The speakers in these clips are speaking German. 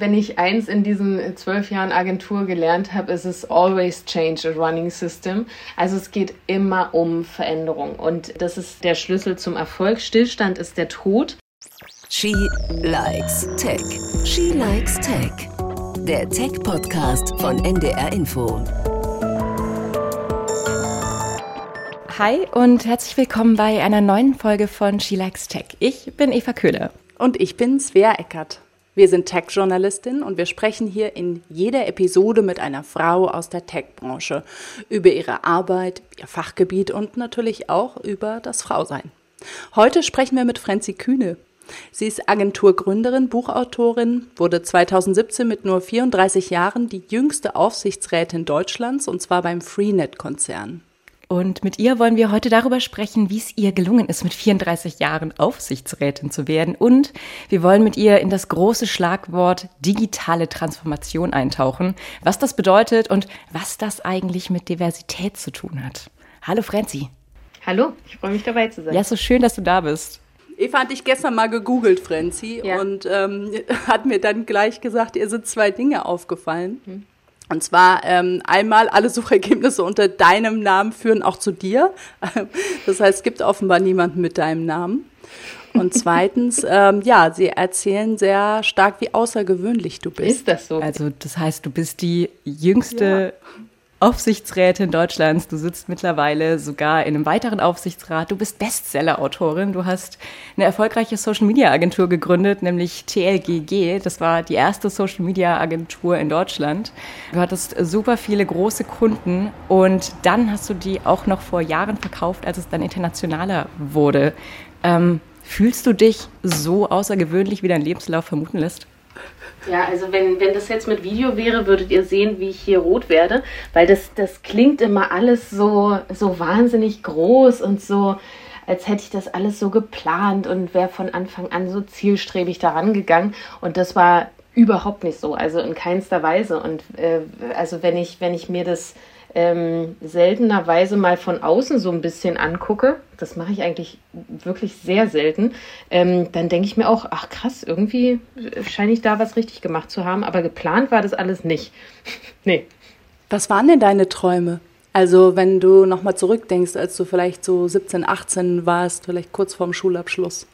wenn ich eins in diesen zwölf Jahren Agentur gelernt habe, ist es always change a running system. Also es geht immer um Veränderung und das ist der Schlüssel zum Erfolg. Stillstand ist der Tod. She likes Tech. She likes Tech. Der Tech-Podcast von NDR Info. Hi und herzlich willkommen bei einer neuen Folge von She Likes Tech. Ich bin Eva Köhler. Und ich bin Svea Eckert. Wir sind Tech-Journalistin und wir sprechen hier in jeder Episode mit einer Frau aus der Tech-Branche über ihre Arbeit, ihr Fachgebiet und natürlich auch über das Frausein. Heute sprechen wir mit Franzi Kühne. Sie ist Agenturgründerin, Buchautorin, wurde 2017 mit nur 34 Jahren die jüngste Aufsichtsrätin Deutschlands und zwar beim Freenet-Konzern. Und mit ihr wollen wir heute darüber sprechen, wie es ihr gelungen ist, mit 34 Jahren Aufsichtsrätin zu werden. Und wir wollen mit ihr in das große Schlagwort digitale Transformation eintauchen, was das bedeutet und was das eigentlich mit Diversität zu tun hat. Hallo Franzi. Hallo, ich freue mich dabei zu sein. Ja, so schön, dass du da bist. Eva hat dich gestern mal gegoogelt, Franzi, ja. und ähm, hat mir dann gleich gesagt, ihr sind zwei Dinge aufgefallen. Hm. Und zwar ähm, einmal, alle Suchergebnisse unter deinem Namen führen auch zu dir. Das heißt, es gibt offenbar niemanden mit deinem Namen. Und zweitens, ähm, ja, sie erzählen sehr stark, wie außergewöhnlich du bist. Ist das so? Also das heißt, du bist die jüngste ja. Aufsichtsrätin Deutschlands. Du sitzt mittlerweile sogar in einem weiteren Aufsichtsrat. Du bist Bestseller-Autorin. Du hast eine erfolgreiche Social-Media-Agentur gegründet, nämlich TLGG. Das war die erste Social-Media-Agentur in Deutschland. Du hattest super viele große Kunden und dann hast du die auch noch vor Jahren verkauft, als es dann internationaler wurde. Ähm, fühlst du dich so außergewöhnlich, wie dein Lebenslauf vermuten lässt? Ja, also wenn, wenn das jetzt mit Video wäre, würdet ihr sehen, wie ich hier rot werde, weil das, das klingt immer alles so, so wahnsinnig groß und so, als hätte ich das alles so geplant und wäre von Anfang an so zielstrebig daran gegangen. Und das war überhaupt nicht so, also in keinster Weise. Und äh, also wenn ich, wenn ich mir das ähm, seltenerweise mal von außen so ein bisschen angucke, das mache ich eigentlich wirklich sehr selten, ähm, dann denke ich mir auch, ach krass, irgendwie scheine ich da was richtig gemacht zu haben, aber geplant war das alles nicht. nee. Was waren denn deine Träume? Also wenn du nochmal zurückdenkst, als du vielleicht so 17, 18 warst, vielleicht kurz vorm Schulabschluss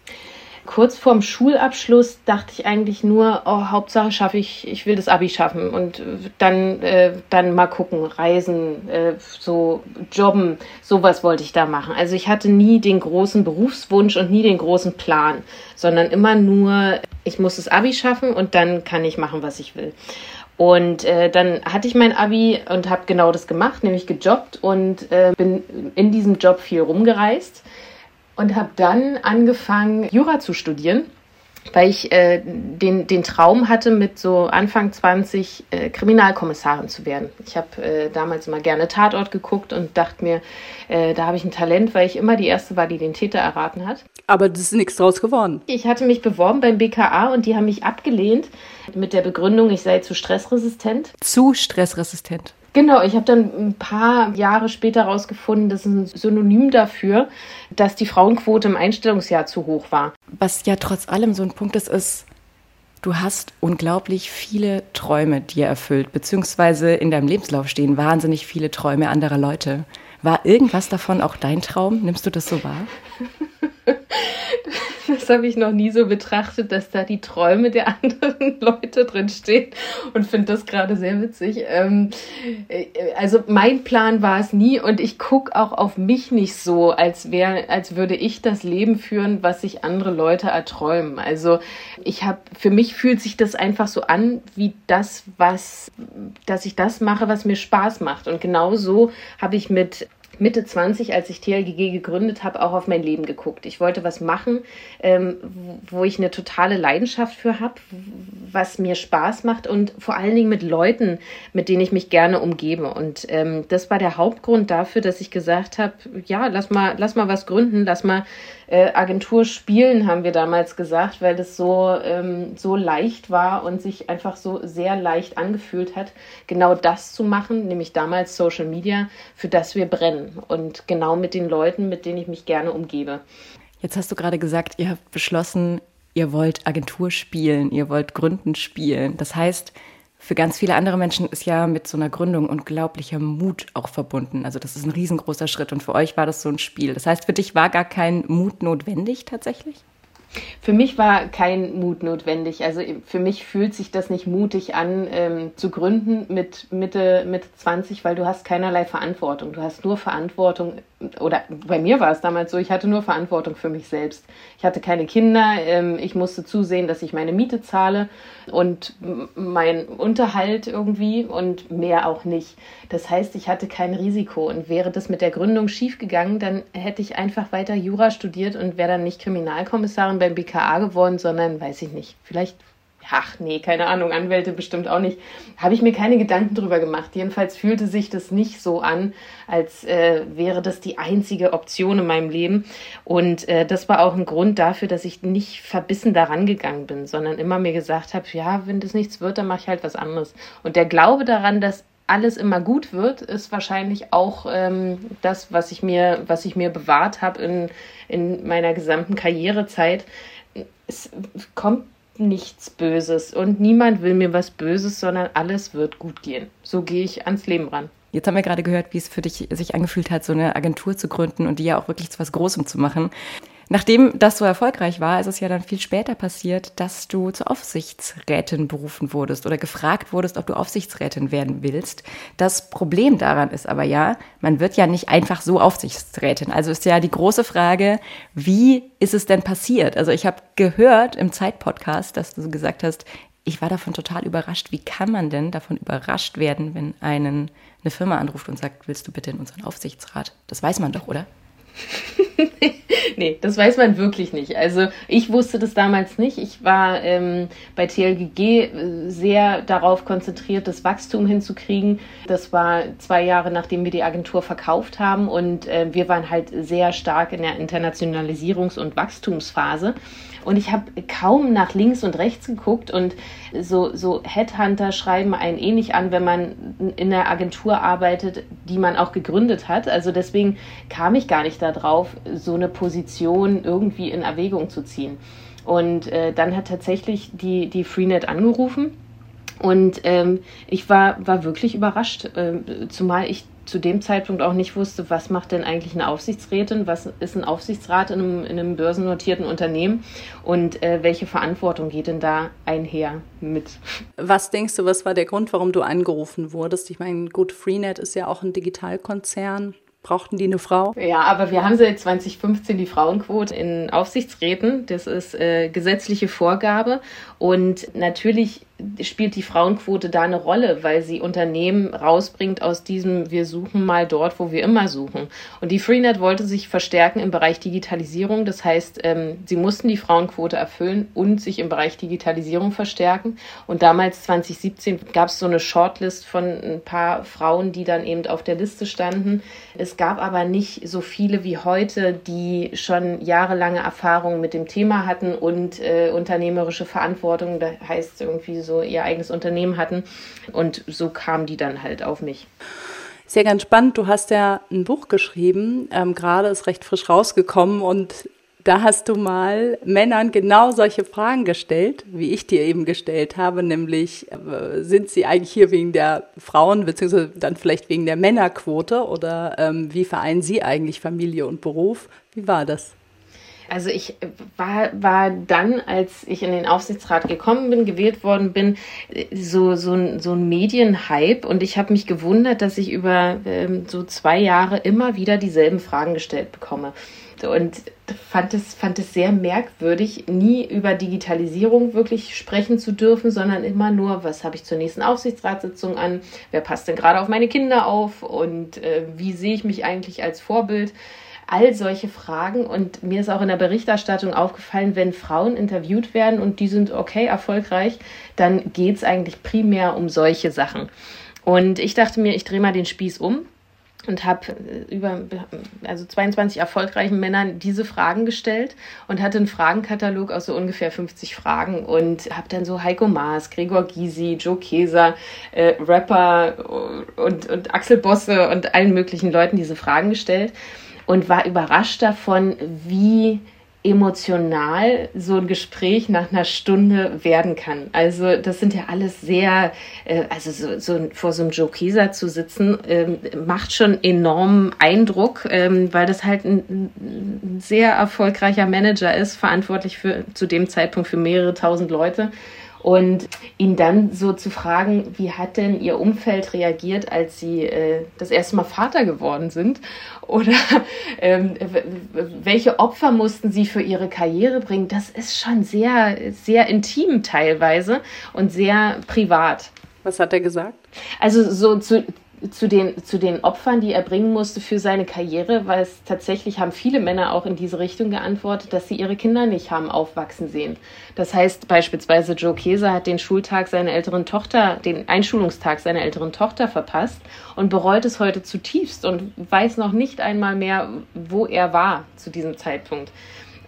kurz vorm Schulabschluss dachte ich eigentlich nur, oh, Hauptsache schaffe ich, ich will das Abi schaffen und dann, äh, dann mal gucken, reisen, äh, so jobben, sowas wollte ich da machen. Also ich hatte nie den großen Berufswunsch und nie den großen Plan, sondern immer nur, ich muss das Abi schaffen und dann kann ich machen, was ich will. Und äh, dann hatte ich mein Abi und habe genau das gemacht, nämlich gejobbt und äh, bin in diesem Job viel rumgereist und habe dann angefangen, Jura zu studieren, weil ich äh, den, den Traum hatte, mit so Anfang 20 äh, Kriminalkommissarin zu werden. Ich habe äh, damals immer gerne Tatort geguckt und dachte mir, äh, da habe ich ein Talent, weil ich immer die Erste war, die den Täter erraten hat. Aber das ist nichts draus geworden. Ich hatte mich beworben beim BKA und die haben mich abgelehnt mit der Begründung, ich sei zu stressresistent. Zu stressresistent. Genau, ich habe dann ein paar Jahre später herausgefunden, das ist ein Synonym dafür, dass die Frauenquote im Einstellungsjahr zu hoch war. Was ja trotz allem so ein Punkt ist, ist, du hast unglaublich viele Träume dir erfüllt, beziehungsweise in deinem Lebenslauf stehen wahnsinnig viele Träume anderer Leute. War irgendwas davon auch dein Traum? Nimmst du das so wahr? Das habe ich noch nie so betrachtet, dass da die Träume der anderen Leute drin stehen und finde das gerade sehr witzig. Ähm, äh, also mein Plan war es nie und ich gucke auch auf mich nicht so, als wäre, als würde ich das Leben führen, was sich andere Leute erträumen. Also ich habe, für mich fühlt sich das einfach so an, wie das, was, dass ich das mache, was mir Spaß macht. Und genau so habe ich mit Mitte 20, als ich TLGG gegründet habe, auch auf mein Leben geguckt. Ich wollte was machen, ähm, wo ich eine totale Leidenschaft für habe, was mir Spaß macht und vor allen Dingen mit Leuten, mit denen ich mich gerne umgebe. Und ähm, das war der Hauptgrund dafür, dass ich gesagt habe, ja, lass mal, lass mal was gründen, lass mal äh, Agentur spielen, haben wir damals gesagt, weil das so, ähm, so leicht war und sich einfach so sehr leicht angefühlt hat, genau das zu machen, nämlich damals Social Media, für das wir brennen und genau mit den Leuten, mit denen ich mich gerne umgebe. Jetzt hast du gerade gesagt, ihr habt beschlossen, ihr wollt Agentur spielen, ihr wollt Gründen spielen. Das heißt, für ganz viele andere Menschen ist ja mit so einer Gründung unglaublicher Mut auch verbunden. Also das ist ein riesengroßer Schritt und für euch war das so ein Spiel. Das heißt, für dich war gar kein Mut notwendig tatsächlich? Für mich war kein Mut notwendig. Also für mich fühlt sich das nicht mutig an, ähm, zu gründen mit Mitte, Mitte 20, weil du hast keinerlei Verantwortung. Du hast nur Verantwortung, oder bei mir war es damals so, ich hatte nur Verantwortung für mich selbst. Ich hatte keine Kinder, ähm, ich musste zusehen, dass ich meine Miete zahle und mein Unterhalt irgendwie und mehr auch nicht. Das heißt, ich hatte kein Risiko und wäre das mit der Gründung schiefgegangen, dann hätte ich einfach weiter Jura studiert und wäre dann nicht Kriminalkommissarin beim BKA geworden, sondern weiß ich nicht, vielleicht ach nee, keine Ahnung, Anwälte bestimmt auch nicht, habe ich mir keine Gedanken drüber gemacht. Jedenfalls fühlte sich das nicht so an, als äh, wäre das die einzige Option in meinem Leben. Und äh, das war auch ein Grund dafür, dass ich nicht verbissen daran gegangen bin, sondern immer mir gesagt habe, ja, wenn das nichts wird, dann mache ich halt was anderes. Und der Glaube daran, dass alles immer gut wird, ist wahrscheinlich auch ähm, das, was ich mir, was ich mir bewahrt habe in, in meiner gesamten Karrierezeit. Es kommt nichts Böses und niemand will mir was Böses, sondern alles wird gut gehen. So gehe ich ans Leben ran. Jetzt haben wir gerade gehört, wie es für dich sich angefühlt hat, so eine Agentur zu gründen und die ja auch wirklich zu was Großem zu machen. Nachdem das so erfolgreich war, ist es ja dann viel später passiert, dass du zur Aufsichtsrätin berufen wurdest oder gefragt wurdest, ob du Aufsichtsrätin werden willst. Das Problem daran ist aber ja, man wird ja nicht einfach so Aufsichtsrätin. Also ist ja die große Frage, wie ist es denn passiert? Also ich habe gehört im Zeitpodcast, dass du gesagt hast, ich war davon total überrascht. Wie kann man denn davon überrascht werden, wenn einen eine Firma anruft und sagt, willst du bitte in unseren Aufsichtsrat? Das weiß man doch, oder? nee, das weiß man wirklich nicht. Also ich wusste das damals nicht. Ich war ähm, bei TLGG äh, sehr darauf konzentriert, das Wachstum hinzukriegen. Das war zwei Jahre, nachdem wir die Agentur verkauft haben und äh, wir waren halt sehr stark in der Internationalisierungs- und Wachstumsphase. Und ich habe kaum nach links und rechts geguckt und so, so Headhunter schreiben einen eh nicht an, wenn man in einer Agentur arbeitet, die man auch gegründet hat. Also deswegen kam ich gar nicht darauf, so eine Position irgendwie in Erwägung zu ziehen. Und äh, dann hat tatsächlich die, die Freenet angerufen. Und ähm, ich war, war wirklich überrascht, äh, zumal ich zu dem Zeitpunkt auch nicht wusste, was macht denn eigentlich eine Aufsichtsrätin, was ist ein Aufsichtsrat in einem, in einem börsennotierten Unternehmen und äh, welche Verantwortung geht denn da einher mit? Was denkst du, was war der Grund, warum du angerufen wurdest? Ich meine, gut, Freenet ist ja auch ein Digitalkonzern. Brauchten die eine Frau? Ja, aber wir haben seit 2015 die Frauenquote in Aufsichtsräten. Das ist äh, gesetzliche Vorgabe. Und natürlich spielt die Frauenquote da eine Rolle, weil sie Unternehmen rausbringt aus diesem wir suchen mal dort, wo wir immer suchen. Und die Freenet wollte sich verstärken im Bereich Digitalisierung. Das heißt, ähm, sie mussten die Frauenquote erfüllen und sich im Bereich Digitalisierung verstärken. Und damals 2017 gab es so eine Shortlist von ein paar Frauen, die dann eben auf der Liste standen. Es gab aber nicht so viele wie heute, die schon jahrelange Erfahrung mit dem Thema hatten und äh, unternehmerische Verantwortung. Da heißt irgendwie so ihr eigenes Unternehmen hatten. Und so kamen die dann halt auf mich. Sehr ganz spannend. Du hast ja ein Buch geschrieben, ähm, gerade ist recht frisch rausgekommen und da hast du mal Männern genau solche Fragen gestellt, wie ich dir eben gestellt habe, nämlich äh, sind sie eigentlich hier wegen der Frauen, beziehungsweise dann vielleicht wegen der Männerquote oder ähm, wie vereinen sie eigentlich Familie und Beruf? Wie war das? Also ich war, war dann, als ich in den Aufsichtsrat gekommen bin, gewählt worden bin, so, so, ein, so ein Medienhype. Und ich habe mich gewundert, dass ich über ähm, so zwei Jahre immer wieder dieselben Fragen gestellt bekomme. Und fand es, fand es sehr merkwürdig, nie über Digitalisierung wirklich sprechen zu dürfen, sondern immer nur, was habe ich zur nächsten Aufsichtsratssitzung an, wer passt denn gerade auf meine Kinder auf? Und äh, wie sehe ich mich eigentlich als Vorbild all solche Fragen. Und mir ist auch in der Berichterstattung aufgefallen, wenn Frauen interviewt werden und die sind okay, erfolgreich, dann geht es eigentlich primär um solche Sachen. Und ich dachte mir, ich drehe mal den Spieß um und habe äh, über also 22 erfolgreichen Männern diese Fragen gestellt und hatte einen Fragenkatalog aus so ungefähr 50 Fragen und habe dann so Heiko Maas, Gregor Gysi, Joe Keser, äh, Rapper und, und Axel Bosse und allen möglichen Leuten diese Fragen gestellt und war überrascht davon, wie emotional so ein Gespräch nach einer Stunde werden kann. Also das sind ja alles sehr, äh, also so, so vor so einem Joe Keser zu sitzen, ähm, macht schon enormen Eindruck, ähm, weil das halt ein, ein sehr erfolgreicher Manager ist, verantwortlich für zu dem Zeitpunkt für mehrere tausend Leute. Und ihn dann so zu fragen, wie hat denn Ihr Umfeld reagiert, als Sie äh, das erste Mal Vater geworden sind? Oder ähm, welche Opfer mussten Sie für Ihre Karriere bringen? Das ist schon sehr, sehr intim teilweise und sehr privat. Was hat er gesagt? Also so zu, zu den, zu den Opfern, die er bringen musste für seine Karriere, weil es tatsächlich haben viele Männer auch in diese Richtung geantwortet, dass sie ihre Kinder nicht haben aufwachsen sehen. Das heißt beispielsweise Joe Keser hat den Schultag seiner älteren Tochter, den Einschulungstag seiner älteren Tochter verpasst und bereut es heute zutiefst und weiß noch nicht einmal mehr, wo er war zu diesem Zeitpunkt.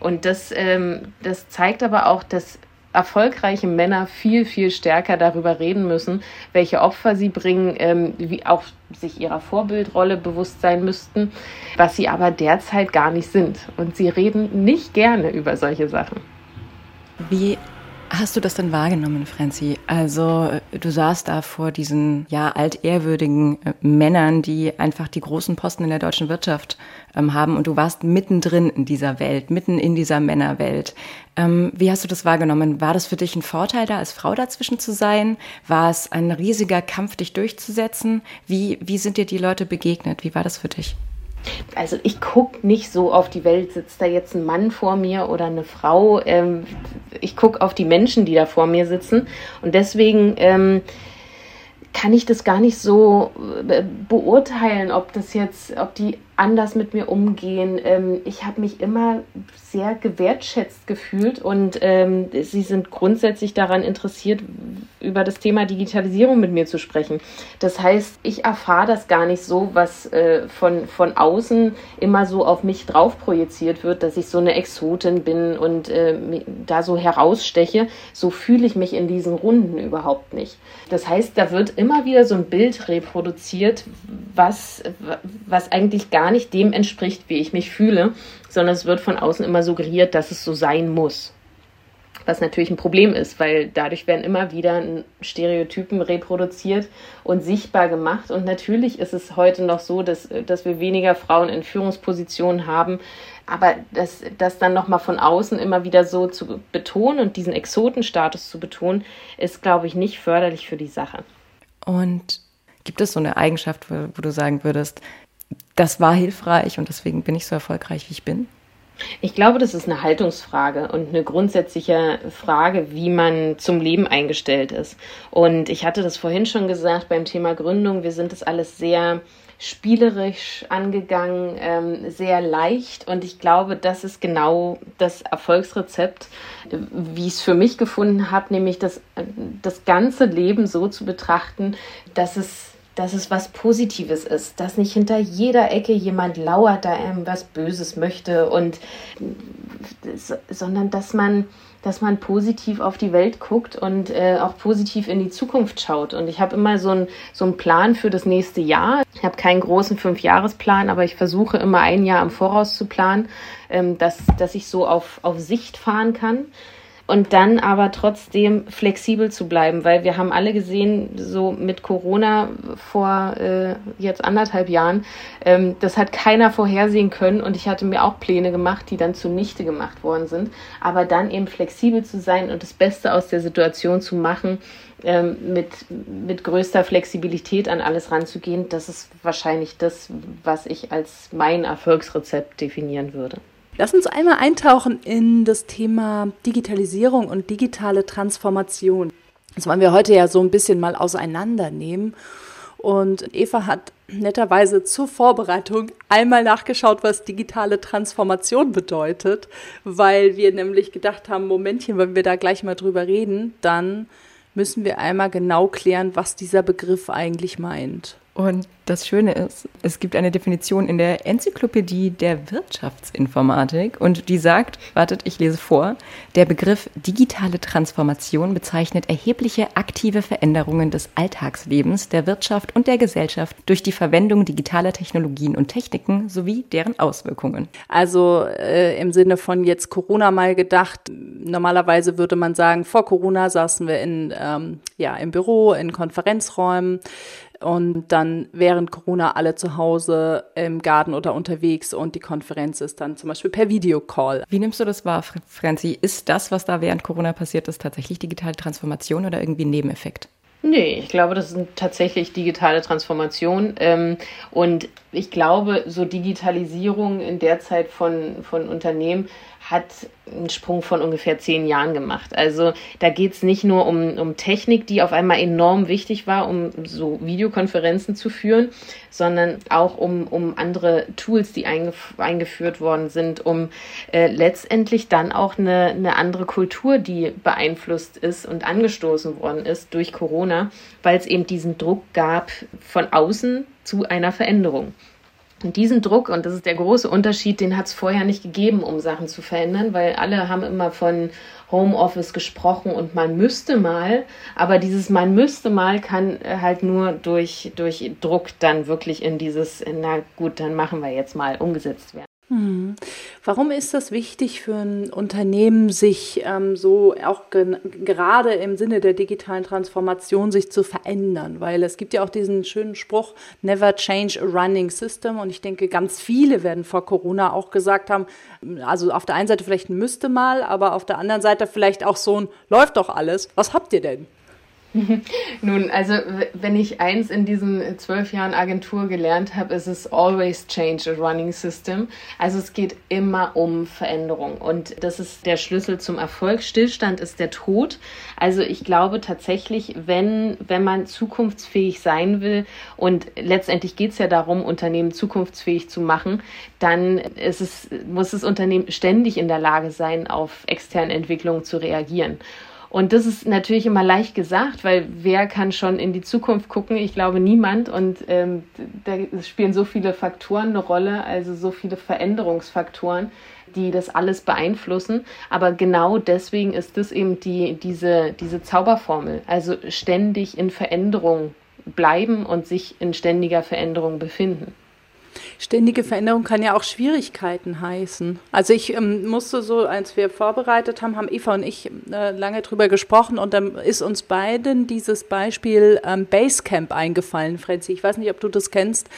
Und das, ähm, das zeigt aber auch, dass erfolgreiche Männer viel, viel stärker darüber reden müssen, welche Opfer sie bringen, ähm, wie auch sich ihrer Vorbildrolle bewusst sein müssten, was sie aber derzeit gar nicht sind. Und sie reden nicht gerne über solche Sachen. Wie hast du das denn wahrgenommen, Franzi? Also du saßt da vor diesen ja altehrwürdigen äh, Männern, die einfach die großen Posten in der deutschen Wirtschaft ähm, haben und du warst mittendrin in dieser Welt, mitten in dieser Männerwelt. Ähm, wie hast du das wahrgenommen? War das für dich ein Vorteil, da als Frau dazwischen zu sein? War es ein riesiger Kampf, dich durchzusetzen? Wie, wie sind dir die Leute begegnet? Wie war das für dich? Also ich gucke nicht so auf die Welt, sitzt da jetzt ein Mann vor mir oder eine Frau. Ähm, ich gucke auf die Menschen, die da vor mir sitzen. Und deswegen ähm, kann ich das gar nicht so äh, beurteilen, ob das jetzt, ob die anders mit mir umgehen. Ähm, ich habe mich immer sehr gewertschätzt gefühlt und ähm, sie sind grundsätzlich daran interessiert, über das Thema Digitalisierung mit mir zu sprechen. Das heißt, ich erfahre das gar nicht so, was äh, von, von außen immer so auf mich drauf projiziert wird, dass ich so eine Exotin bin und äh, da so heraussteche. So fühle ich mich in diesen Runden überhaupt nicht. Das heißt, da wird immer wieder so ein Bild reproduziert, was, was eigentlich gar nicht dem entspricht, wie ich mich fühle, sondern es wird von außen immer suggeriert, dass es so sein muss. Was natürlich ein Problem ist, weil dadurch werden immer wieder Stereotypen reproduziert und sichtbar gemacht. Und natürlich ist es heute noch so, dass, dass wir weniger Frauen in Führungspositionen haben. Aber das, das dann nochmal von außen immer wieder so zu betonen und diesen Exotenstatus zu betonen, ist, glaube ich, nicht förderlich für die Sache. Und gibt es so eine Eigenschaft, wo du sagen würdest, das war hilfreich und deswegen bin ich so erfolgreich, wie ich bin? Ich glaube, das ist eine Haltungsfrage und eine grundsätzliche Frage, wie man zum Leben eingestellt ist. Und ich hatte das vorhin schon gesagt beim Thema Gründung. Wir sind das alles sehr spielerisch angegangen, ähm, sehr leicht. Und ich glaube, das ist genau das Erfolgsrezept, wie ich es für mich gefunden habe, nämlich das, das ganze Leben so zu betrachten, dass es dass es was Positives ist, dass nicht hinter jeder Ecke jemand lauert, da einem was Böses möchte und sondern dass man dass man positiv auf die Welt guckt und äh, auch positiv in die Zukunft schaut. Und ich habe immer so, ein, so einen Plan für das nächste Jahr. Ich habe keinen großen Fünfjahresplan, aber ich versuche immer ein Jahr im Voraus zu planen, ähm, dass, dass ich so auf, auf Sicht fahren kann und dann aber trotzdem flexibel zu bleiben, weil wir haben alle gesehen, so mit Corona vor äh, jetzt anderthalb Jahren, ähm, das hat keiner vorhersehen können und ich hatte mir auch Pläne gemacht, die dann zunichte gemacht worden sind. Aber dann eben flexibel zu sein und das Beste aus der Situation zu machen, ähm, mit, mit größter Flexibilität an alles ranzugehen, das ist wahrscheinlich das, was ich als mein Erfolgsrezept definieren würde. Lass uns einmal eintauchen in das Thema Digitalisierung und digitale Transformation. Das wollen wir heute ja so ein bisschen mal auseinandernehmen. Und Eva hat netterweise zur Vorbereitung einmal nachgeschaut, was digitale Transformation bedeutet, weil wir nämlich gedacht haben, Momentchen, wenn wir da gleich mal drüber reden, dann müssen wir einmal genau klären, was dieser Begriff eigentlich meint. Und das Schöne ist, es gibt eine Definition in der Enzyklopädie der Wirtschaftsinformatik und die sagt, wartet, ich lese vor, der Begriff digitale Transformation bezeichnet erhebliche aktive Veränderungen des Alltagslebens, der Wirtschaft und der Gesellschaft durch die Verwendung digitaler Technologien und Techniken sowie deren Auswirkungen. Also äh, im Sinne von jetzt Corona mal gedacht, normalerweise würde man sagen, vor Corona saßen wir in, ähm, ja, im Büro, in Konferenzräumen und dann während Corona alle zu Hause im Garten oder unterwegs und die Konferenz ist dann zum Beispiel per Videocall. Wie nimmst du das wahr, Franzi? Ist das, was da während Corona passiert ist, tatsächlich digitale Transformation oder irgendwie ein Nebeneffekt? Nee, ich glaube, das sind tatsächlich digitale Transformation. Ähm, und ich glaube, so Digitalisierung in der Zeit von, von Unternehmen hat einen Sprung von ungefähr zehn Jahren gemacht. Also da geht es nicht nur um, um Technik, die auf einmal enorm wichtig war, um so Videokonferenzen zu führen, sondern auch um, um andere Tools, die eingef eingeführt worden sind, um äh, letztendlich dann auch eine, eine andere Kultur, die beeinflusst ist und angestoßen worden ist durch Corona, weil es eben diesen Druck gab von außen zu einer Veränderung. Und diesen Druck, und das ist der große Unterschied, den hat es vorher nicht gegeben, um Sachen zu verändern, weil alle haben immer von Homeoffice gesprochen und man müsste mal, aber dieses man müsste mal kann äh, halt nur durch, durch Druck dann wirklich in dieses, na gut, dann machen wir jetzt mal umgesetzt werden. Hm. Warum ist das wichtig für ein Unternehmen, sich ähm, so auch gerade im Sinne der digitalen Transformation sich zu verändern? Weil es gibt ja auch diesen schönen Spruch, never change a running system. Und ich denke, ganz viele werden vor Corona auch gesagt haben, also auf der einen Seite vielleicht ein müsste mal, aber auf der anderen Seite vielleicht auch so ein läuft doch alles. Was habt ihr denn? Nun, also wenn ich eins in diesen zwölf Jahren Agentur gelernt habe, ist es always change a running system. Also es geht immer um Veränderung und das ist der Schlüssel zum Erfolg. Stillstand ist der Tod. Also ich glaube tatsächlich, wenn, wenn man zukunftsfähig sein will und letztendlich geht es ja darum, Unternehmen zukunftsfähig zu machen, dann ist es, muss das Unternehmen ständig in der Lage sein, auf externe Entwicklungen zu reagieren. Und das ist natürlich immer leicht gesagt, weil wer kann schon in die Zukunft gucken? Ich glaube niemand. Und ähm, da spielen so viele Faktoren eine Rolle, also so viele Veränderungsfaktoren, die das alles beeinflussen. Aber genau deswegen ist das eben die, diese, diese Zauberformel. Also ständig in Veränderung bleiben und sich in ständiger Veränderung befinden. Ständige Veränderung kann ja auch Schwierigkeiten heißen. Also ich ähm, musste so, als wir vorbereitet haben, haben Eva und ich äh, lange drüber gesprochen und dann ist uns beiden dieses Beispiel ähm, Basecamp eingefallen, Franzi. Ich weiß nicht, ob du das kennst.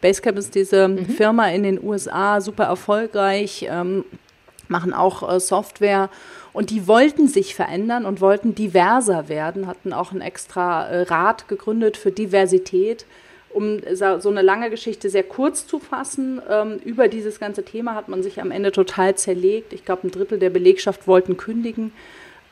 Basecamp ist diese mhm. Firma in den USA, super erfolgreich, ähm, machen auch äh, Software und die wollten sich verändern und wollten diverser werden, hatten auch ein extra äh, Rat gegründet für Diversität um so eine lange Geschichte sehr kurz zu fassen, ähm, über dieses ganze Thema hat man sich am Ende total zerlegt. Ich glaube, ein Drittel der Belegschaft wollten kündigen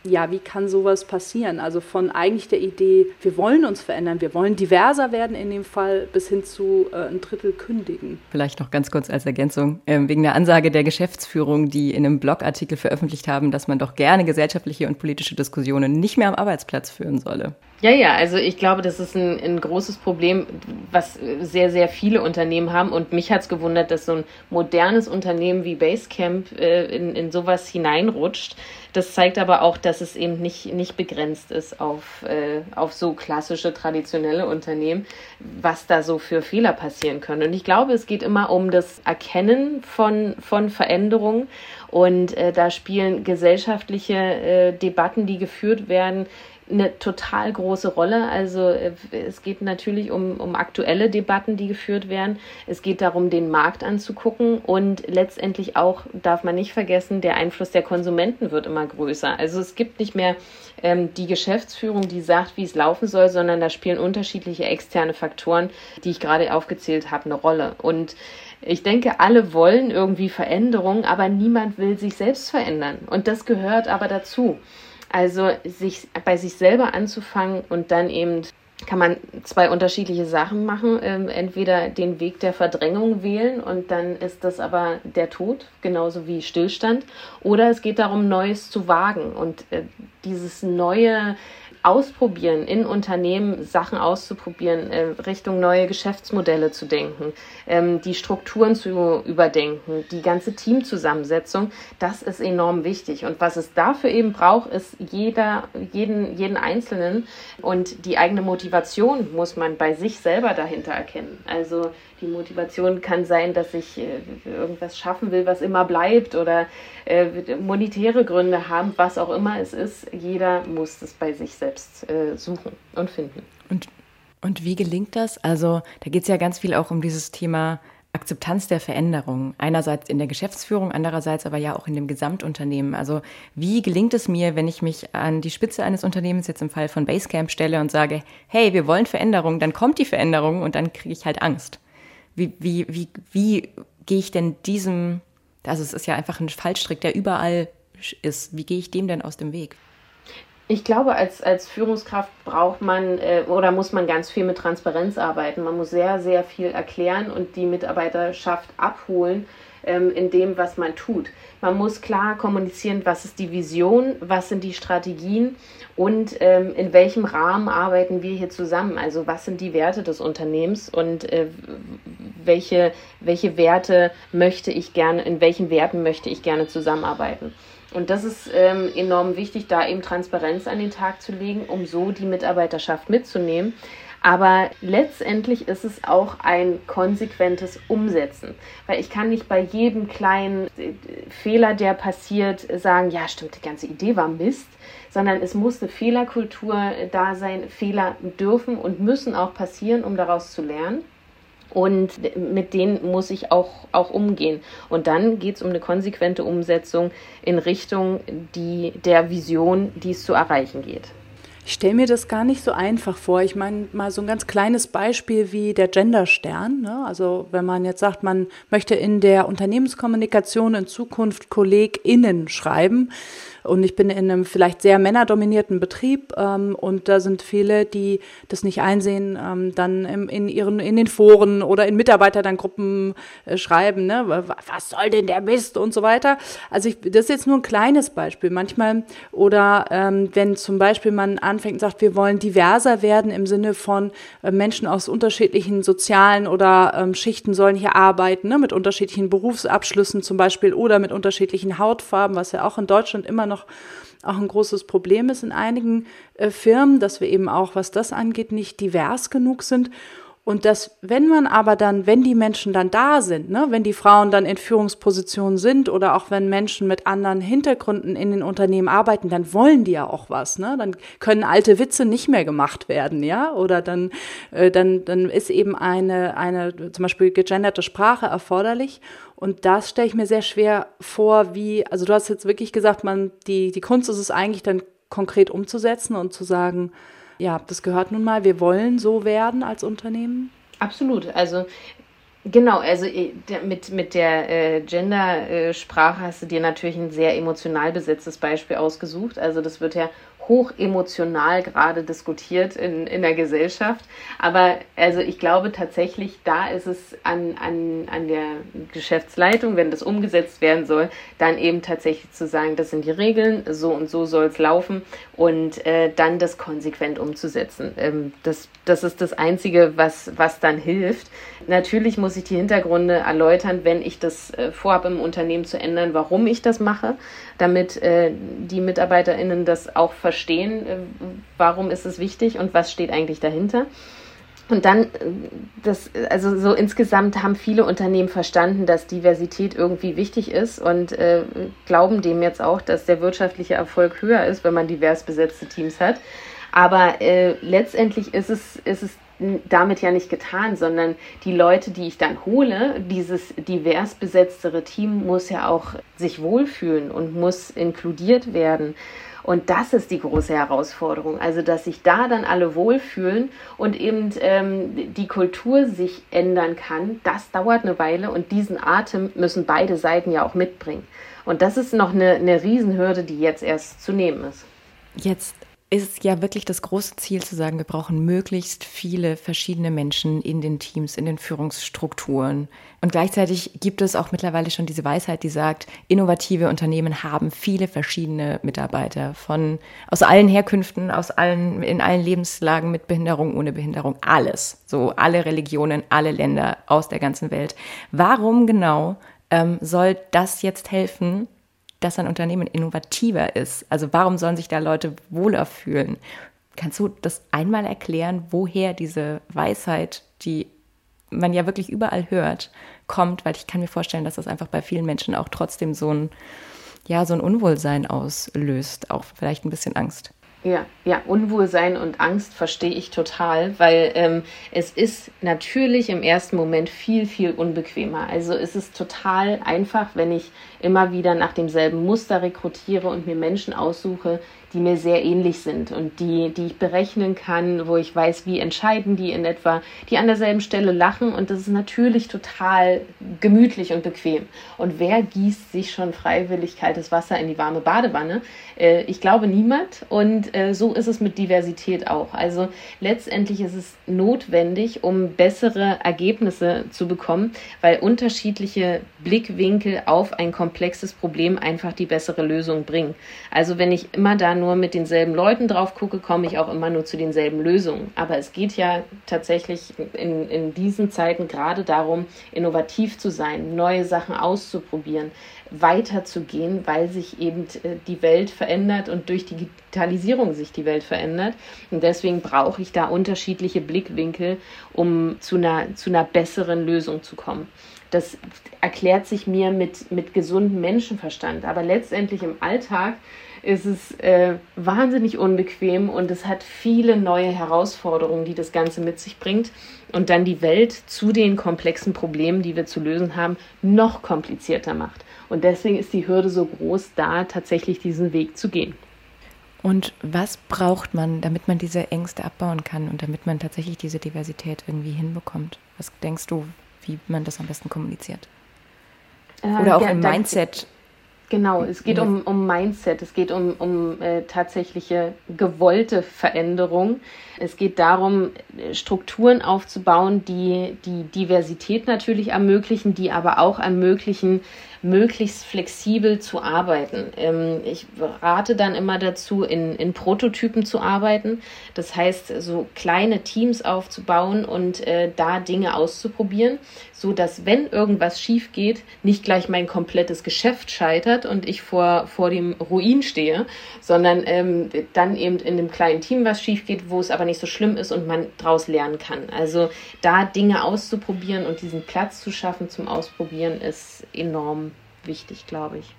ja, wie kann sowas passieren? Also von eigentlich der Idee, wir wollen uns verändern, wir wollen diverser werden in dem Fall, bis hin zu äh, ein Drittel kündigen. Vielleicht noch ganz kurz als Ergänzung, ähm, wegen der Ansage der Geschäftsführung, die in einem Blogartikel veröffentlicht haben, dass man doch gerne gesellschaftliche und politische Diskussionen nicht mehr am Arbeitsplatz führen solle. Ja, ja, also ich glaube, das ist ein, ein großes Problem, was sehr, sehr viele Unternehmen haben. Und mich hat es gewundert, dass so ein modernes Unternehmen wie Basecamp äh, in, in sowas hineinrutscht. Das zeigt aber auch, dass es eben nicht, nicht begrenzt ist auf, äh, auf so klassische, traditionelle Unternehmen, was da so für Fehler passieren können. Und ich glaube, es geht immer um das Erkennen von, von Veränderungen. Und äh, da spielen gesellschaftliche äh, Debatten, die geführt werden, eine total große Rolle. Also äh, es geht natürlich um, um aktuelle Debatten, die geführt werden. Es geht darum, den Markt anzugucken und letztendlich auch, darf man nicht vergessen, der Einfluss der Konsumenten wird immer größer. Also es gibt nicht mehr ähm, die Geschäftsführung, die sagt, wie es laufen soll, sondern da spielen unterschiedliche externe Faktoren, die ich gerade aufgezählt habe, eine Rolle. Und ich denke, alle wollen irgendwie Veränderung, aber niemand will sich selbst verändern. Und das gehört aber dazu. Also sich bei sich selber anzufangen und dann eben kann man zwei unterschiedliche Sachen machen. Ähm, entweder den Weg der Verdrängung wählen und dann ist das aber der Tod, genauso wie Stillstand. Oder es geht darum, Neues zu wagen und äh, dieses neue ausprobieren, in Unternehmen Sachen auszuprobieren, äh, Richtung neue Geschäftsmodelle zu denken, ähm, die Strukturen zu überdenken, die ganze Teamzusammensetzung, das ist enorm wichtig. Und was es dafür eben braucht, ist jeder, jeden, jeden Einzelnen und die eigene Motivation muss man bei sich selber dahinter erkennen. Also die Motivation kann sein, dass ich äh, irgendwas schaffen will, was immer bleibt oder äh, monetäre Gründe haben, was auch immer es ist. Jeder muss es bei sich selbst äh, suchen und finden. Und, und wie gelingt das? Also da geht es ja ganz viel auch um dieses Thema Akzeptanz der Veränderung. Einerseits in der Geschäftsführung, andererseits aber ja auch in dem Gesamtunternehmen. Also wie gelingt es mir, wenn ich mich an die Spitze eines Unternehmens jetzt im Fall von Basecamp stelle und sage, hey, wir wollen Veränderung, dann kommt die Veränderung und dann kriege ich halt Angst. Wie, wie, wie, wie gehe ich denn diesem, also es ist ja einfach ein Fallstrick, der überall ist. Wie gehe ich dem denn aus dem Weg? Ich glaube, als, als Führungskraft braucht man äh, oder muss man ganz viel mit Transparenz arbeiten. Man muss sehr, sehr viel erklären und die Mitarbeiterschaft abholen ähm, in dem, was man tut. Man muss klar kommunizieren, was ist die Vision, was sind die Strategien und ähm, in welchem Rahmen arbeiten wir hier zusammen. Also was sind die Werte des Unternehmens und äh, welche, welche Werte möchte ich gerne, in welchen Werten möchte ich gerne zusammenarbeiten. Und das ist ähm, enorm wichtig, da eben Transparenz an den Tag zu legen, um so die Mitarbeiterschaft mitzunehmen. Aber letztendlich ist es auch ein konsequentes Umsetzen, weil ich kann nicht bei jedem kleinen äh, Fehler, der passiert, sagen, ja stimmt, die ganze Idee war Mist, sondern es muss eine Fehlerkultur da sein. Fehler dürfen und müssen auch passieren, um daraus zu lernen. Und mit denen muss ich auch, auch umgehen. Und dann geht es um eine konsequente Umsetzung in Richtung die, der Vision, die es zu erreichen geht. Ich stelle mir das gar nicht so einfach vor. Ich meine, mal so ein ganz kleines Beispiel wie der Genderstern. Ne? Also wenn man jetzt sagt, man möchte in der Unternehmenskommunikation in Zukunft KollegInnen schreiben, und ich bin in einem vielleicht sehr männerdominierten Betrieb ähm, und da sind viele, die das nicht einsehen, ähm, dann im, in ihren in den Foren oder in Mitarbeiter dann Gruppen äh, schreiben, ne, was soll denn der Mist und so weiter. Also ich, das ist jetzt nur ein kleines Beispiel. Manchmal oder ähm, wenn zum Beispiel man anfängt und sagt, wir wollen diverser werden im Sinne von äh, Menschen aus unterschiedlichen sozialen oder ähm, Schichten sollen hier arbeiten, ne, mit unterschiedlichen Berufsabschlüssen zum Beispiel oder mit unterschiedlichen Hautfarben, was ja auch in Deutschland immer noch auch ein großes Problem ist in einigen äh, Firmen, dass wir eben auch, was das angeht, nicht divers genug sind. Und dass, wenn man aber dann, wenn die Menschen dann da sind, ne, wenn die Frauen dann in Führungspositionen sind oder auch wenn Menschen mit anderen Hintergründen in den Unternehmen arbeiten, dann wollen die ja auch was, ne? Dann können alte Witze nicht mehr gemacht werden, ja? Oder dann, äh, dann, dann ist eben eine, eine zum Beispiel gegenderte Sprache erforderlich. Und das stelle ich mir sehr schwer vor, wie, also du hast jetzt wirklich gesagt, man, die, die Kunst ist es eigentlich dann konkret umzusetzen und zu sagen, ja, das gehört nun mal, wir wollen so werden als Unternehmen. Absolut. Also Genau, also äh, mit, mit der äh, Gender-Sprache hast du dir natürlich ein sehr emotional besetztes Beispiel ausgesucht. Also das wird ja hoch emotional gerade diskutiert in, in der Gesellschaft. Aber also ich glaube tatsächlich, da ist es an, an, an der Geschäftsleitung, wenn das umgesetzt werden soll, dann eben tatsächlich zu sagen, das sind die Regeln, so und so soll es laufen und äh, dann das konsequent umzusetzen. Ähm, das, das ist das Einzige, was, was dann hilft. Natürlich muss ich die Hintergründe erläutern, wenn ich das äh, vorhabe, im Unternehmen zu ändern, warum ich das mache, damit äh, die MitarbeiterInnen das auch verstehen, äh, warum ist es wichtig und was steht eigentlich dahinter. Und dann, äh, das, also so insgesamt haben viele Unternehmen verstanden, dass Diversität irgendwie wichtig ist und äh, glauben dem jetzt auch, dass der wirtschaftliche Erfolg höher ist, wenn man divers besetzte Teams hat. Aber äh, letztendlich ist es, ist es damit ja nicht getan, sondern die Leute, die ich dann hole, dieses divers besetztere Team muss ja auch sich wohlfühlen und muss inkludiert werden. Und das ist die große Herausforderung. Also, dass sich da dann alle wohlfühlen und eben ähm, die Kultur sich ändern kann, das dauert eine Weile und diesen Atem müssen beide Seiten ja auch mitbringen. Und das ist noch eine, eine Riesenhürde, die jetzt erst zu nehmen ist. Jetzt ist ja wirklich das große Ziel zu sagen, wir brauchen möglichst viele verschiedene Menschen in den Teams, in den Führungsstrukturen. Und gleichzeitig gibt es auch mittlerweile schon diese Weisheit, die sagt, innovative Unternehmen haben viele verschiedene Mitarbeiter von aus allen Herkünften, aus allen in allen Lebenslagen mit Behinderung, ohne Behinderung, alles. So alle Religionen, alle Länder aus der ganzen Welt. Warum genau ähm, soll das jetzt helfen, dass ein Unternehmen innovativer ist? Also warum sollen sich da Leute wohler fühlen? Kannst du das einmal erklären, woher diese Weisheit, die man ja wirklich überall hört, kommt? Weil ich kann mir vorstellen, dass das einfach bei vielen Menschen auch trotzdem so ein, ja, so ein Unwohlsein auslöst, auch vielleicht ein bisschen Angst. Ja, ja, Unwohlsein und Angst verstehe ich total, weil ähm, es ist natürlich im ersten Moment viel, viel unbequemer. Also es ist total einfach, wenn ich immer wieder nach demselben Muster rekrutiere und mir Menschen aussuche, die mir sehr ähnlich sind und die, die ich berechnen kann, wo ich weiß, wie entscheiden die in etwa, die an derselben Stelle lachen und das ist natürlich total gemütlich und bequem. Und wer gießt sich schon freiwillig kaltes Wasser in die warme Badewanne? Äh, ich glaube niemand und äh, so ist es mit Diversität auch. Also letztendlich ist es notwendig, um bessere Ergebnisse zu bekommen, weil unterschiedliche Blickwinkel auf ein komplexes Problem einfach die bessere Lösung bringen. Also wenn ich immer da nur mit denselben Leuten drauf gucke, komme ich auch immer nur zu denselben Lösungen. Aber es geht ja tatsächlich in, in diesen Zeiten gerade darum, innovativ zu sein, neue Sachen auszuprobieren, weiterzugehen, weil sich eben äh, die Welt verändert und durch Digitalisierung sich die Welt verändert. Und deswegen brauche ich da unterschiedliche Blickwinkel, um zu einer, zu einer besseren Lösung zu kommen. Das erklärt sich mir mit, mit gesundem Menschenverstand. Aber letztendlich im Alltag ist es äh, wahnsinnig unbequem und es hat viele neue Herausforderungen, die das Ganze mit sich bringt und dann die Welt zu den komplexen Problemen, die wir zu lösen haben, noch komplizierter macht. Und deswegen ist die Hürde so groß, da tatsächlich diesen Weg zu gehen. Und was braucht man, damit man diese Ängste abbauen kann und damit man tatsächlich diese Diversität irgendwie hinbekommt? Was denkst du, wie man das am besten kommuniziert? Äh, Oder auch ja, im Mindset Genau, es geht um, um Mindset, es geht um, um äh, tatsächliche gewollte Veränderung. Es geht darum, Strukturen aufzubauen, die die Diversität natürlich ermöglichen, die aber auch ermöglichen, möglichst flexibel zu arbeiten. Ähm, ich rate dann immer dazu, in, in Prototypen zu arbeiten. Das heißt, so kleine Teams aufzubauen und äh, da Dinge auszuprobieren, so dass wenn irgendwas schief geht, nicht gleich mein komplettes Geschäft scheitert und ich vor, vor dem Ruin stehe, sondern ähm, dann eben in einem kleinen Team was schief geht, wo es aber nicht so schlimm ist und man daraus lernen kann. Also da Dinge auszuprobieren und diesen Platz zu schaffen zum Ausprobieren ist enorm wichtig, glaube ich.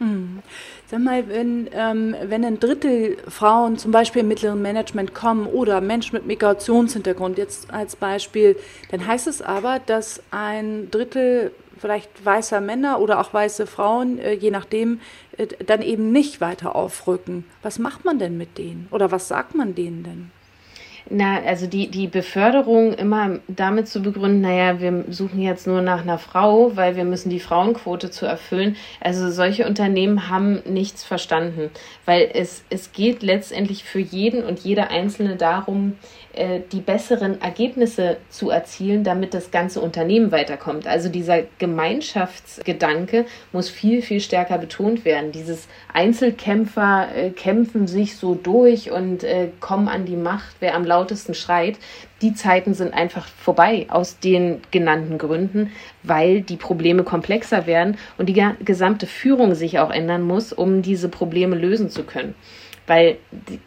Hm. Sag mal, wenn, ähm, wenn ein Drittel Frauen zum Beispiel im mittleren Management kommen oder Menschen mit Migrationshintergrund jetzt als Beispiel, dann heißt es aber, dass ein Drittel vielleicht weißer Männer oder auch weiße Frauen, äh, je nachdem, äh, dann eben nicht weiter aufrücken. Was macht man denn mit denen? Oder was sagt man denen denn? Na, also die, die Beförderung immer damit zu begründen, naja, wir suchen jetzt nur nach einer Frau, weil wir müssen die Frauenquote zu erfüllen. Also solche Unternehmen haben nichts verstanden, weil es, es geht letztendlich für jeden und jede Einzelne darum, die besseren Ergebnisse zu erzielen, damit das ganze Unternehmen weiterkommt. Also dieser Gemeinschaftsgedanke muss viel, viel stärker betont werden. Dieses Einzelkämpfer äh, kämpfen sich so durch und äh, kommen an die Macht, wer am lautesten schreit. Die Zeiten sind einfach vorbei aus den genannten Gründen, weil die Probleme komplexer werden und die gesamte Führung sich auch ändern muss, um diese Probleme lösen zu können weil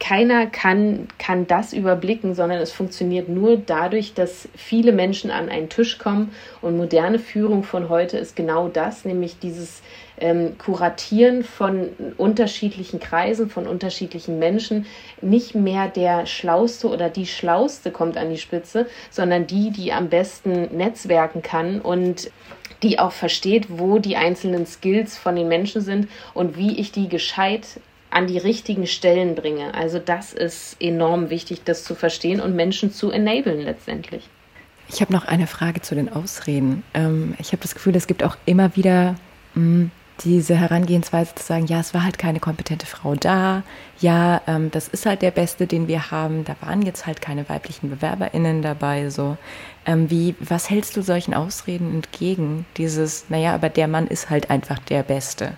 keiner kann, kann das überblicken, sondern es funktioniert nur dadurch, dass viele Menschen an einen Tisch kommen und moderne Führung von heute ist genau das, nämlich dieses ähm, Kuratieren von unterschiedlichen Kreisen, von unterschiedlichen Menschen. Nicht mehr der Schlauste oder die Schlauste kommt an die Spitze, sondern die, die am besten netzwerken kann und die auch versteht, wo die einzelnen Skills von den Menschen sind und wie ich die gescheit an die richtigen Stellen bringe. Also das ist enorm wichtig, das zu verstehen und Menschen zu enablen letztendlich. Ich habe noch eine Frage zu den Ausreden. Ähm, ich habe das Gefühl, es gibt auch immer wieder mh, hm, diese Herangehensweise zu sagen, ja, es war halt keine kompetente Frau da, ja, ähm, das ist halt der Beste, den wir haben, da waren jetzt halt keine weiblichen BewerberInnen dabei, so. Ähm, wie, was hältst du solchen Ausreden entgegen? Dieses, naja, aber der Mann ist halt einfach der Beste.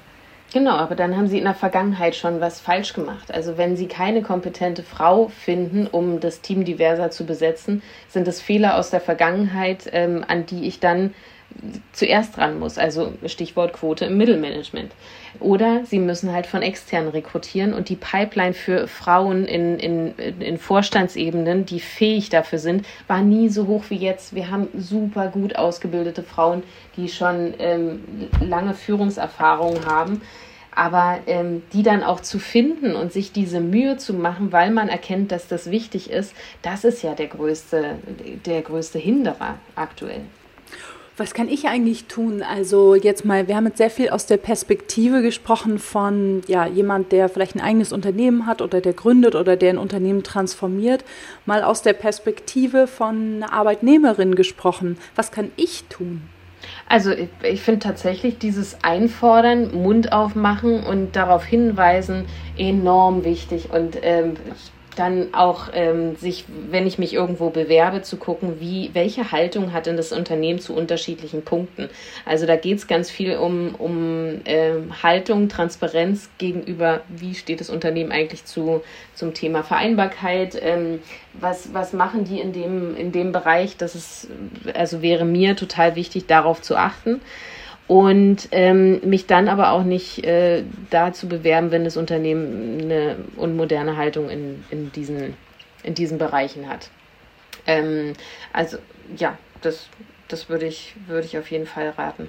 Genau, aber dann haben sie in der Vergangenheit schon was falsch gemacht. Also wenn sie keine kompetente Frau finden, um das Team diverser zu besetzen, sind es Fehler aus der Vergangenheit, ähm, an die ich dann zuerst dran muss, also Stichwort Quote im Mittelmanagement. Oder sie müssen halt von extern rekrutieren und die Pipeline für Frauen in, in, in Vorstandsebenen, die fähig dafür sind, war nie so hoch wie jetzt. Wir haben super gut ausgebildete Frauen, die schon ähm, lange Führungserfahrung haben. Aber ähm, die dann auch zu finden und sich diese Mühe zu machen, weil man erkennt, dass das wichtig ist, das ist ja der größte, der größte Hinderer aktuell. Was kann ich eigentlich tun? Also jetzt mal, wir haben jetzt sehr viel aus der Perspektive gesprochen von ja, jemand, der vielleicht ein eigenes Unternehmen hat oder der gründet oder der ein Unternehmen transformiert. Mal aus der Perspektive von einer Arbeitnehmerin gesprochen. Was kann ich tun? Also ich, ich finde tatsächlich dieses Einfordern, Mund aufmachen und darauf hinweisen enorm wichtig. Und ähm, dann auch ähm, sich, wenn ich mich irgendwo bewerbe, zu gucken, wie, welche Haltung hat denn das Unternehmen zu unterschiedlichen Punkten. Also da geht es ganz viel um, um ähm, Haltung, Transparenz gegenüber, wie steht das Unternehmen eigentlich zu, zum Thema Vereinbarkeit, ähm, was, was machen die in dem, in dem Bereich, das ist, also wäre mir total wichtig, darauf zu achten und ähm, mich dann aber auch nicht äh, dazu bewerben, wenn das Unternehmen eine unmoderne Haltung in, in, diesen, in diesen Bereichen hat. Ähm, also ja, das, das würde ich, würde ich auf jeden Fall raten.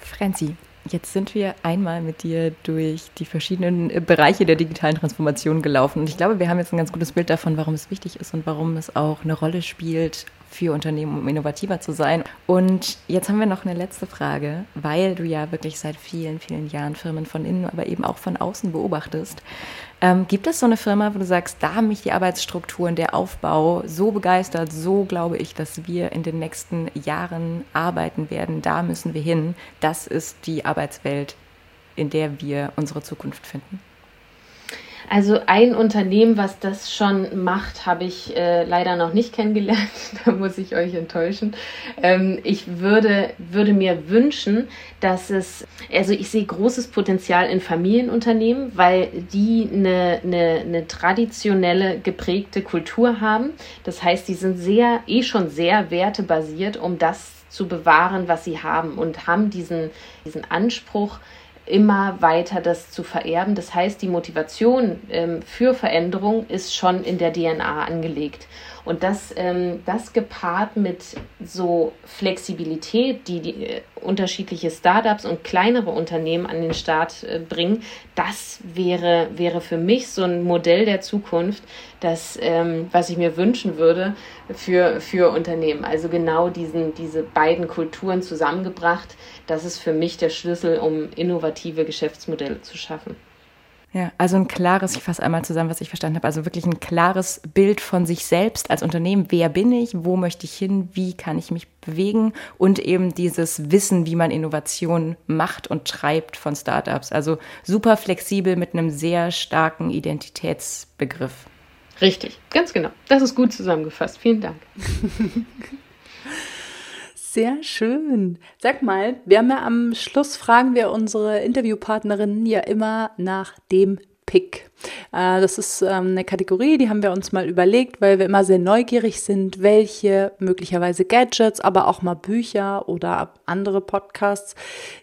Franzi, Jetzt sind wir einmal mit dir durch die verschiedenen äh, Bereiche der digitalen Transformation gelaufen. Und ich glaube, wir haben jetzt ein ganz gutes Bild davon, warum es wichtig ist und warum es auch eine Rolle spielt für Unternehmen, um innovativer zu sein. Und jetzt haben wir noch eine letzte Frage, weil du ja wirklich seit vielen, vielen Jahren Firmen von innen, aber eben auch von außen beobachtest. Ähm, gibt es so eine Firma, wo du sagst, da haben mich die Arbeitsstrukturen, der Aufbau so begeistert, so glaube ich, dass wir in den nächsten Jahren arbeiten werden, da müssen wir hin. Das ist die Arbeitswelt, in der wir unsere Zukunft finden. Also ein Unternehmen, was das schon macht, habe ich äh, leider noch nicht kennengelernt. da muss ich euch enttäuschen. Ähm, ich würde, würde mir wünschen, dass es, also ich sehe großes Potenzial in Familienunternehmen, weil die eine, eine, eine traditionelle geprägte Kultur haben. Das heißt, die sind sehr, eh schon sehr wertebasiert, um das zu bewahren, was sie haben und haben diesen, diesen Anspruch, immer weiter das zu vererben. Das heißt, die Motivation ähm, für Veränderung ist schon in der DNA angelegt. Und das, ähm, das gepaart mit so Flexibilität, die, die äh, unterschiedliche Startups und kleinere Unternehmen an den Start äh, bringen, das wäre, wäre für mich so ein Modell der Zukunft, das, ähm, was ich mir wünschen würde für, für Unternehmen. Also genau diesen, diese beiden Kulturen zusammengebracht, das ist für mich der Schlüssel, um innovative Geschäftsmodelle zu schaffen. Ja, also ein klares, ich fasse einmal zusammen, was ich verstanden habe, also wirklich ein klares Bild von sich selbst als Unternehmen. Wer bin ich? Wo möchte ich hin? Wie kann ich mich bewegen? Und eben dieses Wissen, wie man Innovation macht und treibt von Startups. Also super flexibel mit einem sehr starken Identitätsbegriff. Richtig, ganz genau. Das ist gut zusammengefasst. Vielen Dank. Sehr schön. Sag mal, wir haben ja am Schluss fragen wir unsere Interviewpartnerinnen ja immer nach dem Pick. Äh, das ist ähm, eine Kategorie, die haben wir uns mal überlegt, weil wir immer sehr neugierig sind, welche möglicherweise Gadgets, aber auch mal Bücher oder andere Podcasts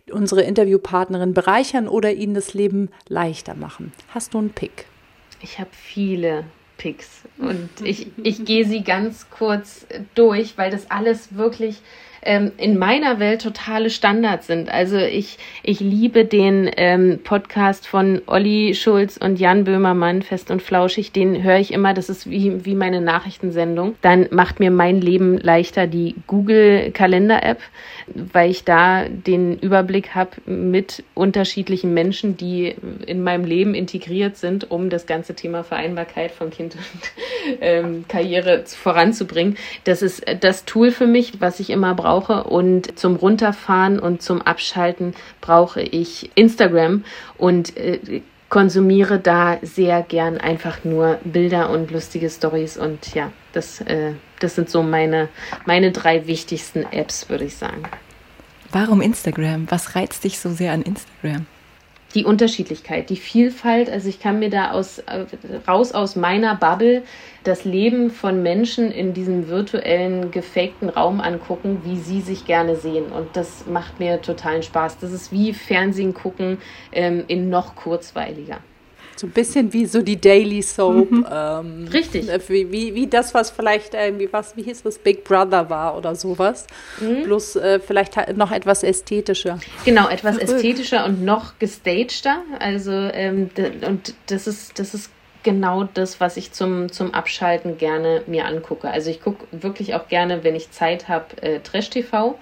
unsere Interviewpartnerin bereichern oder ihnen das Leben leichter machen. Hast du einen Pick? Ich habe viele Picks und ich, ich gehe sie ganz kurz durch, weil das alles wirklich ähm, in meiner Welt totale Standards sind. Also ich, ich liebe den ähm, Podcast von Olli Schulz und Jan Böhmermann, Fest und Flauschig. Den höre ich immer. Das ist wie, wie meine Nachrichtensendung. Dann macht mir mein Leben leichter die Google Kalender App, weil ich da den Überblick habe mit unterschiedlichen Menschen, die in meinem Leben integriert sind, um das ganze Thema Vereinbarkeit von Kind und ähm, Karriere voranzubringen. Das ist das Tool für mich, was ich immer brauche brauche. Und zum Runterfahren und zum Abschalten brauche ich Instagram und äh, konsumiere da sehr gern einfach nur Bilder und lustige Stories. Und ja, das, äh, das sind so meine, meine drei wichtigsten Apps, würde ich sagen. Warum Instagram? Was reizt dich so sehr an Instagram? die Unterschiedlichkeit, die Vielfalt. Also ich kann mir da aus, äh, raus aus meiner Bubble das Leben von Menschen in diesem virtuellen, gefakten Raum angucken, wie sie sich gerne sehen. Und das macht mir totalen Spaß. Das ist wie Fernsehen gucken ähm, in noch kurzweiliger. So ein bisschen wie so die Daily Soap. Mhm. Ähm, Richtig. Äh, wie, wie, wie das, was vielleicht irgendwie was, wie hieß das, Big Brother war oder sowas. Mhm. Bloß äh, vielleicht noch etwas ästhetischer. Genau, etwas ästhetischer und noch gestagter. Also, ähm, und das ist, das ist genau das, was ich zum, zum Abschalten gerne mir angucke. Also ich gucke wirklich auch gerne, wenn ich Zeit habe, äh, Trash-TV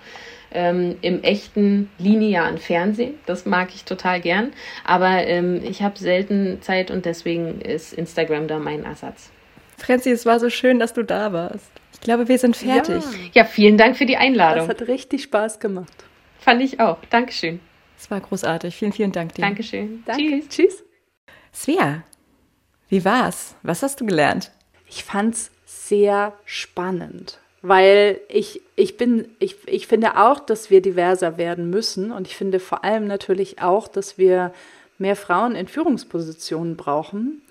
ähm, im echten linearen Fernsehen. Das mag ich total gern. Aber ähm, ich habe selten Zeit und deswegen ist Instagram da mein Ersatz. Franzi, es war so schön, dass du da warst. Ich glaube, wir sind fertig. Ja, ja vielen Dank für die Einladung. Das hat richtig Spaß gemacht. Fand ich auch. Dankeschön. Es war großartig. Vielen, vielen Dank dir. Dankeschön. Danke. Tschüss. Tschüss. Svea, wie war's? Was hast du gelernt? Ich fand's sehr spannend weil ich, ich bin, ich, ich finde auch, dass wir diverser werden müssen und ich finde vor allem natürlich auch, dass wir mehr Frauen in Führungspositionen brauchen.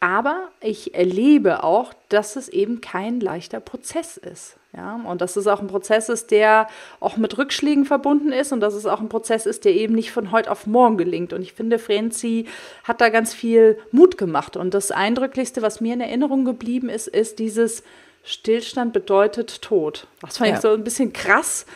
Aber ich erlebe auch, dass es eben kein leichter Prozess ist. Ja, und dass es auch ein Prozess ist, der auch mit Rückschlägen verbunden ist und dass es auch ein Prozess ist, der eben nicht von heute auf morgen gelingt. Und ich finde, Frenzi hat da ganz viel Mut gemacht. Und das Eindrücklichste, was mir in Erinnerung geblieben ist, ist dieses, Stillstand bedeutet Tod. Das fand ja. ich so ein bisschen krass,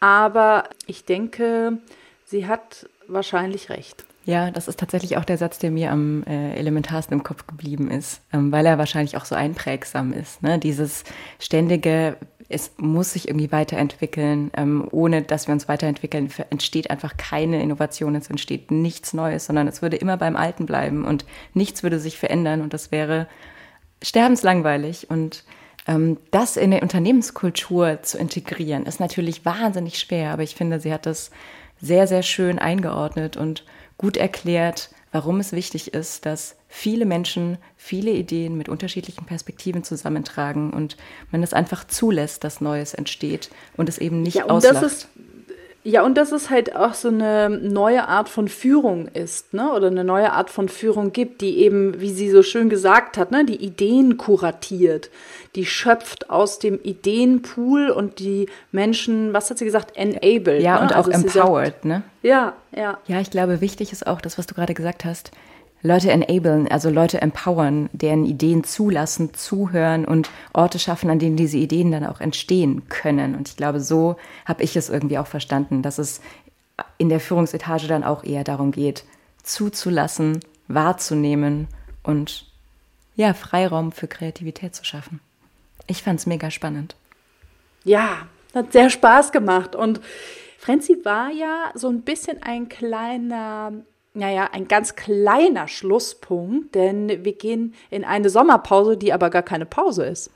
aber ich denke, sie hat wahrscheinlich recht. Ja, das ist tatsächlich auch der Satz, der mir am äh, elementarsten im Kopf geblieben ist, ähm, weil er wahrscheinlich auch so einprägsam ist. Ne? Dieses ständige, es muss sich irgendwie weiterentwickeln. Ähm, ohne dass wir uns weiterentwickeln, entsteht einfach keine Innovation, es entsteht nichts Neues, sondern es würde immer beim Alten bleiben und nichts würde sich verändern und das wäre sterbenslangweilig. Und das in der Unternehmenskultur zu integrieren, ist natürlich wahnsinnig schwer, aber ich finde, sie hat das sehr, sehr schön eingeordnet und gut erklärt, warum es wichtig ist, dass viele Menschen viele Ideen mit unterschiedlichen Perspektiven zusammentragen und man es einfach zulässt, dass Neues entsteht und es eben nicht ja, auslacht. Das ist ja, und dass es halt auch so eine neue Art von Führung ist, ne? Oder eine neue Art von Führung gibt, die eben, wie sie so schön gesagt hat, ne, die Ideen kuratiert, die schöpft aus dem Ideenpool und die Menschen, was hat sie gesagt, enable. Ja, ne? und auch also empowered, sagt, ne? Ja, ja. Ja, ich glaube, wichtig ist auch das, was du gerade gesagt hast, Leute enablen, also Leute empowern, deren Ideen zulassen, zuhören und Orte schaffen, an denen diese Ideen dann auch entstehen können. Und ich glaube, so habe ich es irgendwie auch verstanden, dass es in der Führungsetage dann auch eher darum geht, zuzulassen, wahrzunehmen und ja, Freiraum für Kreativität zu schaffen. Ich fand es mega spannend. Ja, hat sehr Spaß gemacht. Und Frenzi war ja so ein bisschen ein kleiner naja, ein ganz kleiner Schlusspunkt, denn wir gehen in eine Sommerpause, die aber gar keine Pause ist.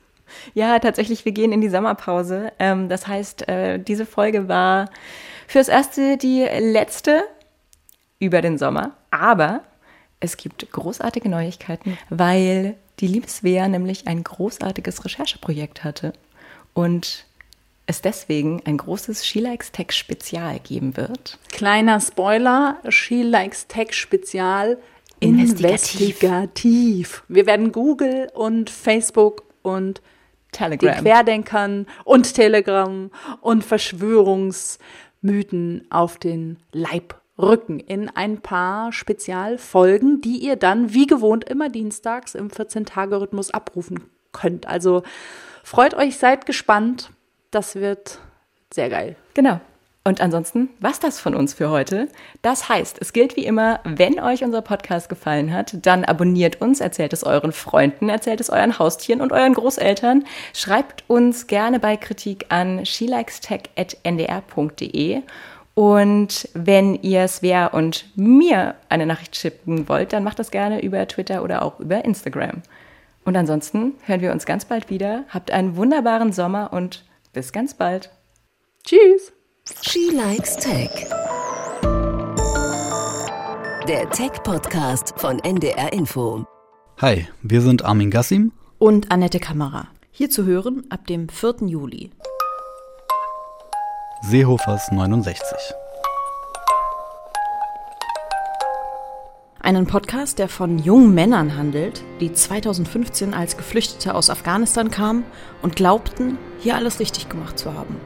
Ja, tatsächlich, wir gehen in die Sommerpause. Ähm, das heißt, äh, diese Folge war fürs Erste die letzte über den Sommer, aber es gibt großartige Neuigkeiten, weil die Liebeswehr nämlich ein großartiges Rechercheprojekt hatte und es deswegen ein großes She Likes Tech Spezial geben wird. Kleiner Spoiler, She Likes Tech Spezial investigativ. investigativ. Wir werden Google und Facebook und Telegram. den Querdenkern und Telegram und Verschwörungsmythen auf den Leib rücken in ein paar Spezialfolgen, die ihr dann wie gewohnt immer dienstags im 14-Tage-Rhythmus abrufen könnt. Also freut euch, seid gespannt. Das wird sehr geil. Genau. Und ansonsten was das von uns für heute. Das heißt, es gilt wie immer, wenn euch unser Podcast gefallen hat, dann abonniert uns, erzählt es euren Freunden, erzählt es euren Haustieren und euren Großeltern. Schreibt uns gerne bei Kritik an shelikestech.ndr.de. Und wenn ihr Svea und mir eine Nachricht schicken wollt, dann macht das gerne über Twitter oder auch über Instagram. Und ansonsten hören wir uns ganz bald wieder. Habt einen wunderbaren Sommer und bis ganz bald. Tschüss. She Likes Tech. Der Tech-Podcast von NDR Info. Hi, wir sind Armin Gassim und Annette Kammerer. Hier zu hören ab dem 4. Juli. Seehofers 69. Einen Podcast, der von jungen Männern handelt, die 2015 als Geflüchtete aus Afghanistan kamen und glaubten, hier alles richtig gemacht zu haben.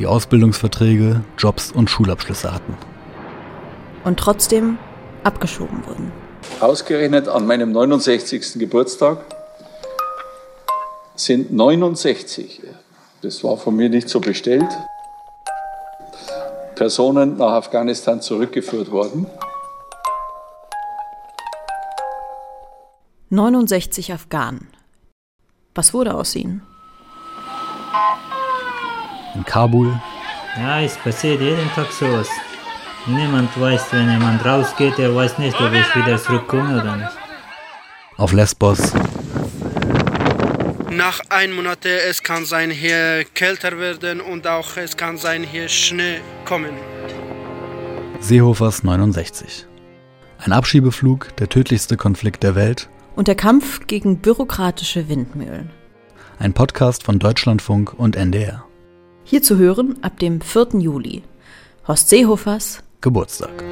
Die Ausbildungsverträge, Jobs und Schulabschlüsse hatten. Und trotzdem abgeschoben wurden. Ausgerechnet an meinem 69. Geburtstag sind 69, das war von mir nicht so bestellt, Personen nach Afghanistan zurückgeführt worden. 69 Afghanen. Was wurde aus ihnen? In Kabul. Ja, es passiert jeden Tag sowas. Niemand weiß, wenn jemand rausgeht, er weiß nicht, ob ich wieder zurückkomme oder nicht. Auf Lesbos. Nach einem Monat, es kann sein, hier kälter werden und auch es kann sein, hier Schnee kommen. Seehofers 69. Ein Abschiebeflug, der tödlichste Konflikt der Welt und der Kampf gegen bürokratische Windmühlen. Ein Podcast von Deutschlandfunk und NDR. Hier zu hören ab dem 4. Juli. Horst Seehofers Geburtstag.